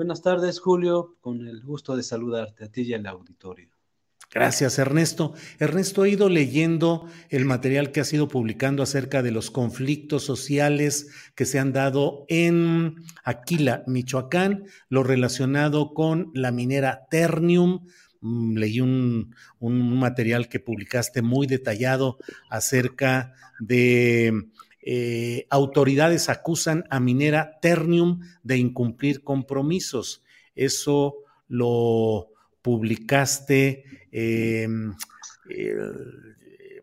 Buenas tardes, Julio. Con el gusto de saludarte a ti y al auditorio. Gracias, Ernesto. Ernesto, he ido leyendo el material que has ido publicando acerca de los conflictos sociales que se han dado en Aquila, Michoacán, lo relacionado con la minera Ternium. Mm, Leí un, un material que publicaste muy detallado acerca de eh, autoridades acusan a minera Ternium de incumplir compromisos. Eso lo publicaste eh, el-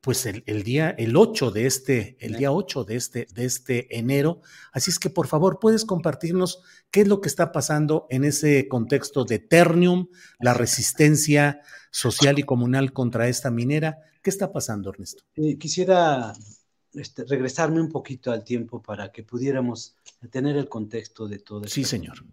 pues el, el día el 8 de este el día 8 de este de este enero. Así es que por favor puedes compartirnos qué es lo que está pasando en ese contexto de Ternium la resistencia social y comunal contra esta minera qué está pasando Ernesto Eh, quisiera este, regresarme un poquito al tiempo para que pudiéramos tener el contexto de todo sí señor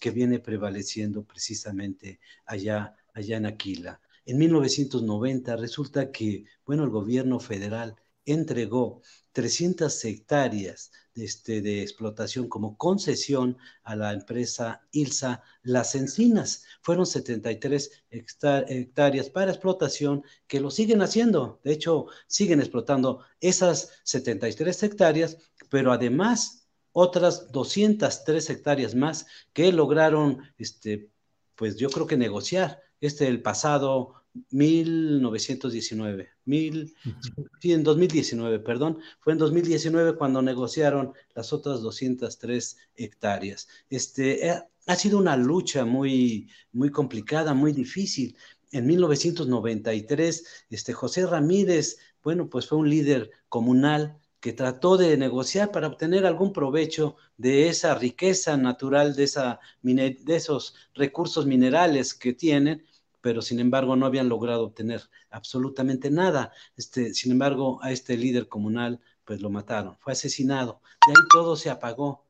que viene prevaleciendo precisamente allá, allá en Aquila. En 1990 resulta que, bueno, el gobierno federal entregó 300 hectáreas de, este, de explotación como concesión a la empresa ILSA Las Encinas. Fueron 73 hecta- hectáreas para explotación que lo siguen haciendo. De hecho, siguen explotando esas 73 hectáreas, pero además otras 203 hectáreas más que lograron, este, pues yo creo que negociar. Este el pasado 1919, mil, sí, en 2019, perdón, fue en 2019 cuando negociaron las otras 203 hectáreas. Este, eh, ha sido una lucha muy, muy complicada, muy difícil. En 1993, este, José Ramírez, bueno, pues fue un líder comunal que trató de negociar para obtener algún provecho de esa riqueza natural, de, esa, de esos recursos minerales que tienen, pero sin embargo no habían logrado obtener absolutamente nada. Este, sin embargo, a este líder comunal pues lo mataron, fue asesinado, y ahí todo se apagó.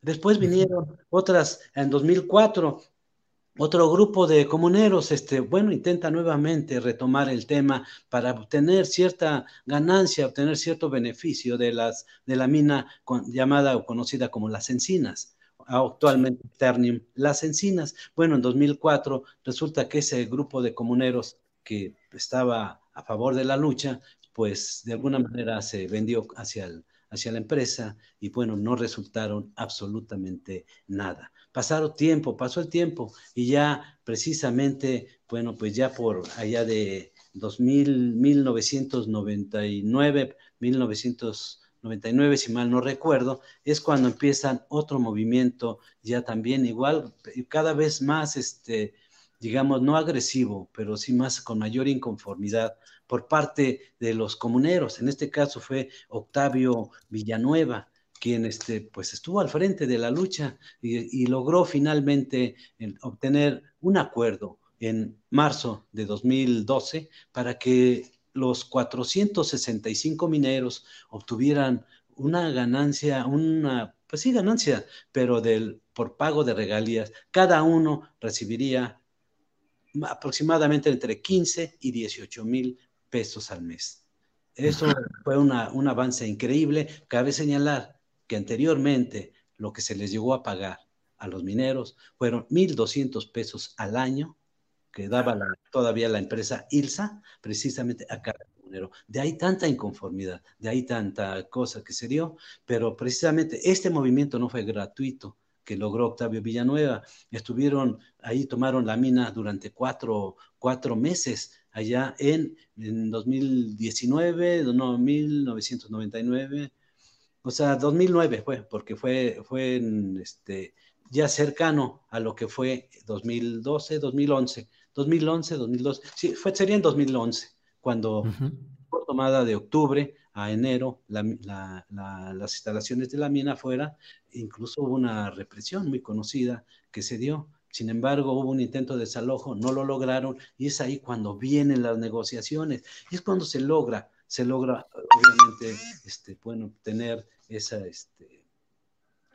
Después vinieron otras, en 2004, otro grupo de comuneros, este, bueno, intenta nuevamente retomar el tema para obtener cierta ganancia, obtener cierto beneficio de, las, de la mina con- llamada o conocida como las encinas actualmente Ternium, las encinas. Bueno, en 2004 resulta que ese grupo de comuneros que estaba a favor de la lucha, pues de alguna manera se vendió hacia, el- hacia la empresa y bueno, no resultaron absolutamente nada. Pasaron tiempo, pasó el tiempo y ya precisamente, bueno, pues ya por allá de 2000, 1999, 1999, si mal no recuerdo, es cuando empiezan otro movimiento ya también igual, cada vez más, este, digamos, no agresivo, pero sí más con mayor inconformidad por parte de los comuneros. En este caso fue Octavio Villanueva, quien este, pues estuvo al frente de la lucha y, y logró finalmente obtener un acuerdo en marzo de 2012 para que los 465 mineros obtuvieran una ganancia, una, pues sí, ganancia, pero del, por pago de regalías. Cada uno recibiría aproximadamente entre 15 y 18 mil pesos al mes. Eso fue una, un avance increíble. Cabe señalar que anteriormente lo que se les llegó a pagar a los mineros, fueron 1.200 pesos al año que daba todavía la empresa ILSA, precisamente a cada. De ahí tanta inconformidad, de ahí tanta cosa que se dio, pero precisamente este movimiento no fue gratuito que logró Octavio Villanueva. Estuvieron ahí, tomaron la mina durante cuatro, cuatro meses allá en, en 2019, no, 1999, o sea, 2009 fue, porque fue, fue en, este, ya cercano a lo que fue 2012, 2011, 2011, 2012, sí, fue, sería en 2011, cuando por tomada de octubre a enero las instalaciones de la mina afuera, incluso hubo una represión muy conocida que se dio. Sin embargo, hubo un intento de desalojo, no lo lograron y es ahí cuando vienen las negociaciones. Y es cuando se logra, se logra obviamente, este, bueno, tener esa, este,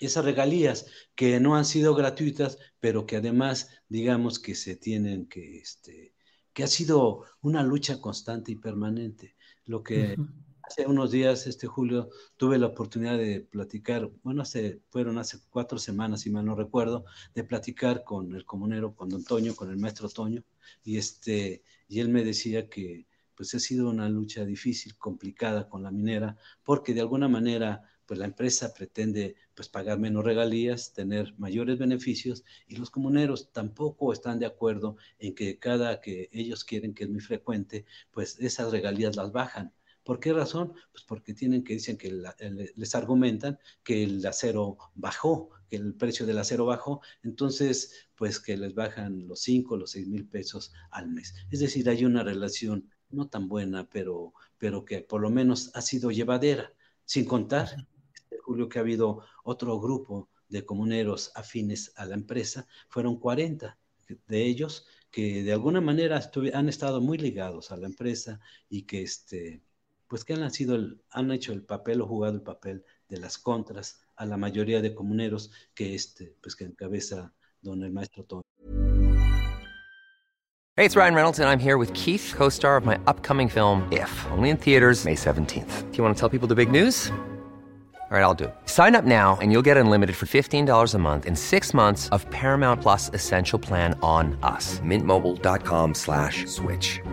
esas regalías que no han sido gratuitas, pero que además, digamos que se tienen que, este, que ha sido una lucha constante y permanente. Lo que hace unos días, este julio, tuve la oportunidad de platicar, bueno, hace, fueron hace cuatro semanas, si mal no recuerdo, de platicar con el comunero, con don Toño, con el maestro Toño, y, este, y él me decía que pues ha sido una lucha difícil, complicada con la minera, porque de alguna manera pues la empresa pretende pues pagar menos regalías, tener mayores beneficios y los comuneros tampoco están de acuerdo en que cada que ellos quieren, que es muy frecuente, pues esas regalías las bajan. ¿Por qué razón? Pues porque tienen que dicen que les argumentan que el acero bajó, que el precio del acero bajó, entonces pues que les bajan los 5, los 6 mil pesos al mes. Es decir, hay una relación no tan buena, pero, pero que por lo menos ha sido llevadera, sin contar Que ha habido otro grupo de comuneros afines a la empresa, fueron 40 de ellos que de alguna manera han estado muy ligados a la empresa y que este, pues que han sido han hecho el papel o jugado el papel de las contras a la mayoría de comuneros que este, pues que encabeza don el maestro Tony. Hey, it's Ryan Reynolds and I'm here with Keith, co-star of my upcoming film If, only in theaters May 17th. Do you want to tell people the big news? All right, I'll do it. Sign up now and you'll get unlimited for $15 a month in six months of Paramount Plus Essential Plan on us. Mintmobile.com slash switch.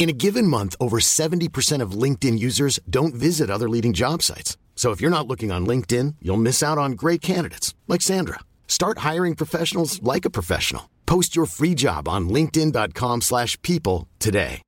In a given month, over 70% of LinkedIn users don't visit other leading job sites. So if you're not looking on LinkedIn, you'll miss out on great candidates like Sandra. Start hiring professionals like a professional. Post your free job on linkedin.com/people today.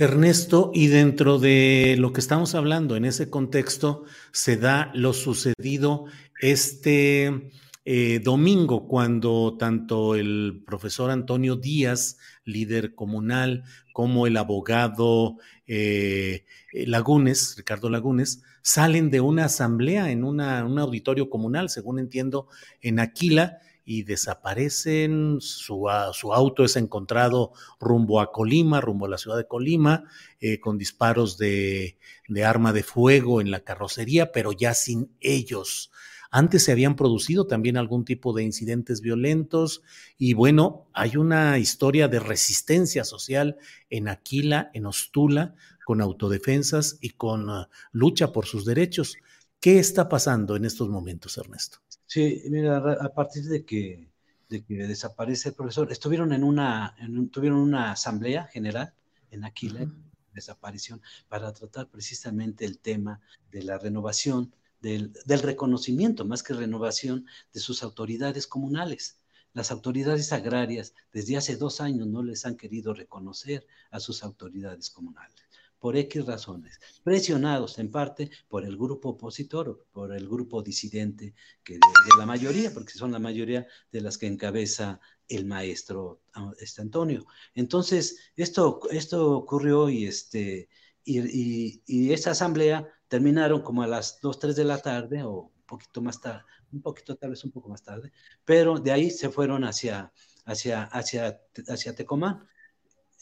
Ernesto, y dentro de lo que estamos hablando en ese contexto se da lo sucedido este eh, domingo, cuando tanto el profesor Antonio Díaz, líder comunal, como el abogado eh, Lagunes, Ricardo Lagunes, salen de una asamblea en un auditorio comunal, según entiendo, en Aquila, y desaparecen, su, su, auto es encontrado rumbo a Colima, rumbo a la ciudad de Colima, eh, con disparos de, de arma de fuego en la carrocería, pero ya sin ellos. Antes se habían producido también algún tipo de incidentes violentos y bueno, hay una historia de resistencia social en Aquila, en Ostula, con autodefensas y con uh, lucha por sus derechos. ¿Qué está pasando en estos momentos, Ernesto? Sí, mira, a partir de que, de que desaparece el profesor, estuvieron en una, tuvieron una asamblea general en Aquila, desaparición, para tratar precisamente el tema de la renovación del, reconocimiento, más que renovación, de sus autoridades comunales. Las autoridades agrarias desde hace dos años no les han querido reconocer a sus autoridades comunales, por X razones, presionados en parte por el grupo opositor, por el grupo disidente, que de, la mayoría, porque son la mayoría de las que encabeza el maestro ah, este Antonio. Entonces, esto, esto ocurrió y, este, y, esa asamblea terminaron como a las 2, 3 de la tarde o un poquito más tarde, un poquito, tal vez un poco más tarde, pero de ahí se fueron hacia, hacia, hacia, hacia Tecomán.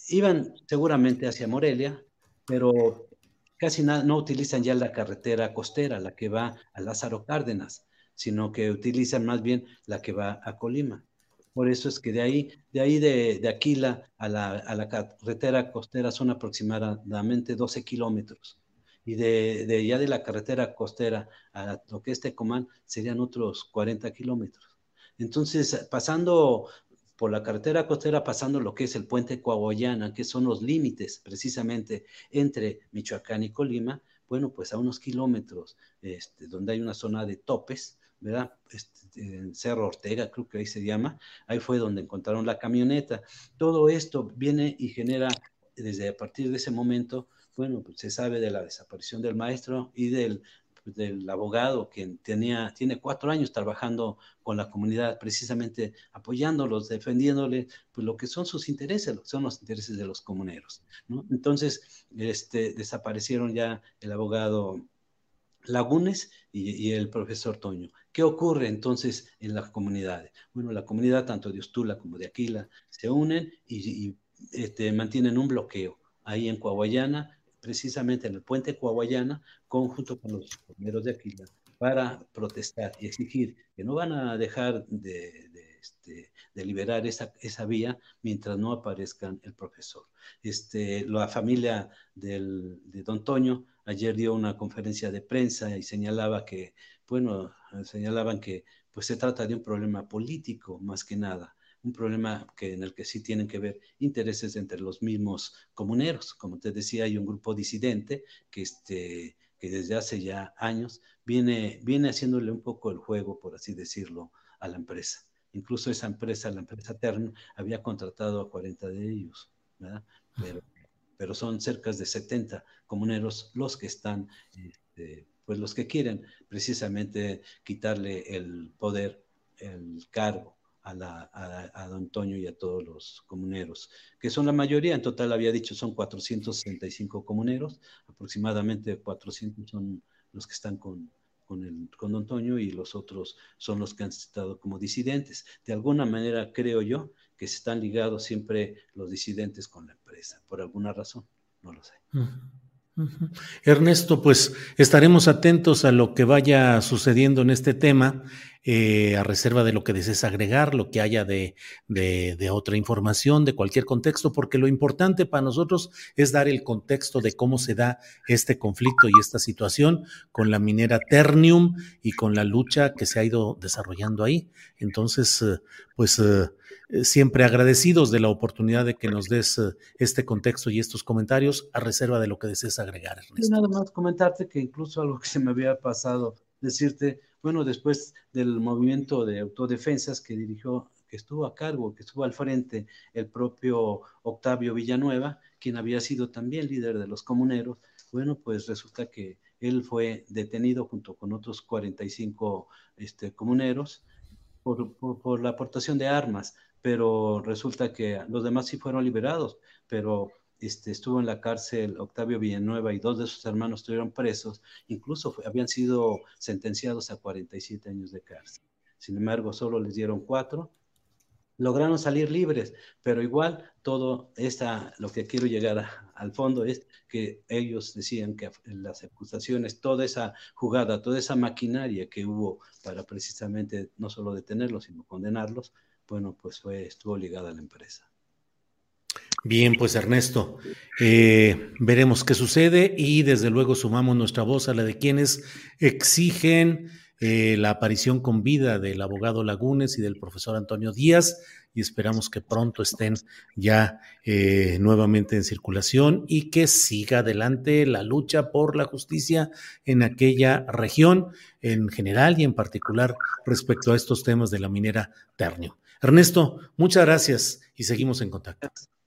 Iban seguramente hacia Morelia, pero casi no utilizan ya la carretera costera, la que va a Lázaro Cárdenas, sino que utilizan más bien la que va a Colima. Por eso es que de ahí, de ahí de, Aquila a la, a la, carretera costera son aproximadamente 12 kilómetros. Y de, de, ya de la carretera costera a lo que es Tecomán serían otros 40 kilómetros. Entonces, pasando por la carretera costera, pasando lo que es el puente Coahuayana, que son los límites precisamente entre Michoacán y Colima, bueno, pues a unos kilómetros, este, donde hay una zona de topes, ¿verdad? Este, en Cerro Ortega, creo que ahí se llama, ahí fue donde encontraron la camioneta. Todo esto viene y genera, desde a partir de ese momento, bueno, pues se sabe de la desaparición del maestro y del, del abogado que tenía, tiene cuatro años trabajando con la comunidad, precisamente apoyándolos, defendiéndole pues, lo que son sus intereses, lo que son los intereses de los comuneros. Entonces, este, desaparecieron ya el abogado Lagunes y, el profesor Toño. ¿Qué ocurre entonces en las comunidades? Bueno, la comunidad tanto de Ostula como de Aquila se unen y, este, mantienen un bloqueo ahí en Coahuayana, precisamente en el puente Coahuayana, conjunto con los comuneros de Aquila, para protestar y exigir que no van a dejar de, este, liberar esa, vía mientras no aparezcan el profesor. Este, la familia de don Toño ayer dio una conferencia de prensa y señalaba que, bueno, señalaban que pues se trata de un problema político más que nada, un problema que, en el que sí tienen que ver intereses entre los mismos comuneros. Como te decía, hay un grupo disidente que, este, que desde hace ya años viene, viene haciéndole un poco el juego, por así decirlo, a la empresa. Incluso esa empresa, la empresa Tern, había contratado a 40 de ellos, ¿verdad? Pero pero son cerca de 70 comuneros los que están, este, pues los que quieren precisamente quitarle el poder, el cargo a, don Antonio y a todos los comuneros, que son la mayoría, en total había dicho son 465 comuneros, aproximadamente 400 son los que están con, con, el, Don Antonio y los otros son los que han estado como disidentes. De alguna manera creo yo que están ligados siempre los disidentes con la empresa, por alguna razón, no lo sé. Ernesto, pues estaremos atentos a lo que vaya sucediendo en este tema, eh, a reserva de lo que desees agregar, lo que haya de, de, otra información, de cualquier contexto, porque lo importante para nosotros es dar el contexto de cómo se da este conflicto y esta situación con la minera Ternium y con la lucha que se ha ido desarrollando ahí. Entonces, eh, pues... Eh, eh, siempre agradecidos de la oportunidad de que nos des este contexto y estos comentarios a reserva de lo que desees agregar. Ernesto. nada más comentarte que incluso algo que se me había pasado, decirte, bueno, después del movimiento de autodefensas que dirigió, que estuvo a cargo, que estuvo al frente el propio Octavio Villanueva, quien había sido también líder de los comuneros, bueno, pues resulta que él fue detenido junto con otros 45 este, comuneros por, por la aportación de armas pero resulta que los demás sí fueron liberados, pero este, estuvo en la cárcel Octavio Villanueva y dos de sus hermanos estuvieron presos, incluso habían sido sentenciados a 47 años de cárcel. Sin embargo, solo les dieron cuatro, lograron salir libres, pero igual todo esta, lo que quiero llegar al fondo es que ellos decían que las acusaciones, toda esa jugada, toda esa maquinaria que hubo para precisamente no solo detenerlos, sino condenarlos, bueno, pues fue, estuvo ligada a la empresa. Bien, pues Ernesto, eh, veremos qué sucede y desde luego sumamos nuestra voz a la de quienes exigen eh, la aparición con vida del abogado Lagunes y del profesor Antonio Díaz y esperamos que pronto estén ya eh, nuevamente en circulación y que siga adelante la lucha por la justicia en aquella región en general y en particular respecto a estos temas de la minera Ternio. Ernesto, muchas gracias y seguimos en contacto.